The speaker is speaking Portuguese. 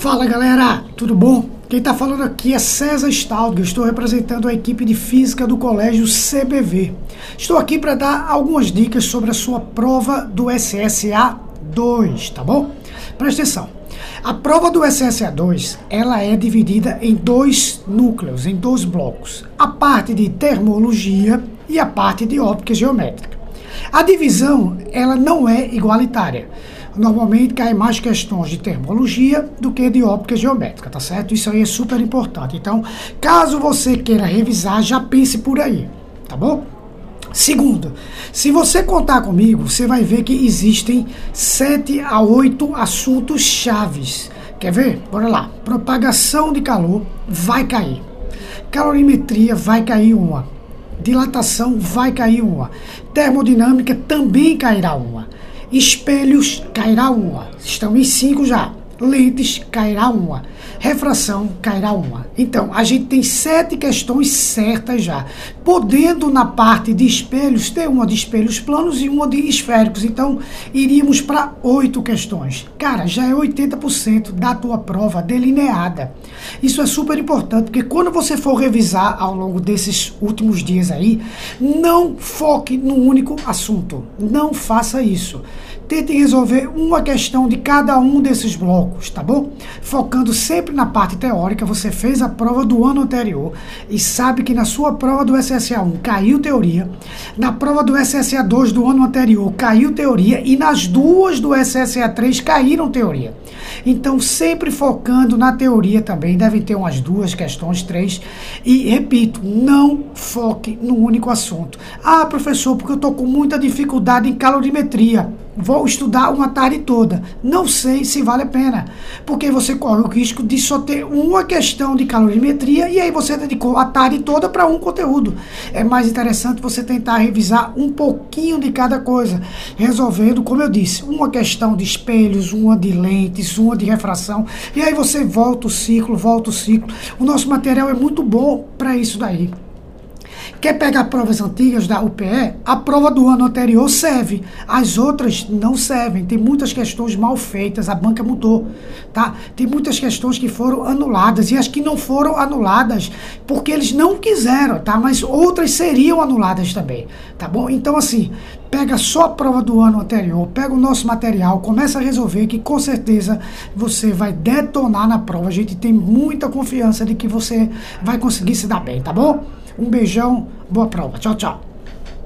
Fala galera, tudo bom? Quem está falando aqui é César Stalg, estou representando a equipe de física do colégio CBV. Estou aqui para dar algumas dicas sobre a sua prova do SSA 2, tá bom? Presta atenção. A prova do SSA 2, ela é dividida em dois núcleos, em dois blocos. A parte de termologia e a parte de óptica geométrica. A divisão, ela não é igualitária normalmente cai mais questões de termologia do que de óptica geométrica, tá certo? Isso aí é super importante. Então, caso você queira revisar, já pense por aí, tá bom? Segundo, se você contar comigo, você vai ver que existem sete a oito assuntos chaves. Quer ver? Bora lá. Propagação de calor vai cair. Calorimetria vai cair uma. Dilatação vai cair uma. Termodinâmica também cairá uma. Espelhos cairá uma. Estão em cinco já. Lentes cairá uma. Refração cairá uma. Então, a gente tem sete questões certas já. Podendo, na parte de espelhos, ter uma de espelhos planos e uma de esféricos. Então, iríamos para oito questões. Cara, já é 80% da tua prova delineada. Isso é super importante, porque quando você for revisar ao longo desses últimos dias aí, não foque no único assunto. Não faça isso. Tente resolver uma questão de cada um desses blocos, tá bom? Focando sempre na parte teórica, você fez a prova do ano anterior e sabe que na sua prova do SSA 1 caiu teoria, na prova do SSA 2 do ano anterior caiu teoria e nas duas do SSA 3 caíram teoria. Então, sempre focando na teoria também, devem ter umas duas questões, três. E repito, não foque no único assunto. Ah, professor, porque eu estou com muita dificuldade em calorimetria vou estudar uma tarde toda. Não sei se vale a pena, porque você corre o risco de só ter uma questão de calorimetria e aí você dedicou a tarde toda para um conteúdo. É mais interessante você tentar revisar um pouquinho de cada coisa, resolvendo, como eu disse, uma questão de espelhos, uma de lentes, uma de refração, e aí você volta o ciclo, volta o ciclo. O nosso material é muito bom para isso daí. Quer pegar provas antigas da UPE? A prova do ano anterior serve. As outras não servem. Tem muitas questões mal feitas, a banca mudou, tá? Tem muitas questões que foram anuladas e as que não foram anuladas porque eles não quiseram, tá? Mas outras seriam anuladas também, tá bom? Então assim, pega só a prova do ano anterior, pega o nosso material, começa a resolver que com certeza você vai detonar na prova. A gente tem muita confiança de que você vai conseguir se dar bem, tá bom? Um beijão, boa prova. Tchau, tchau.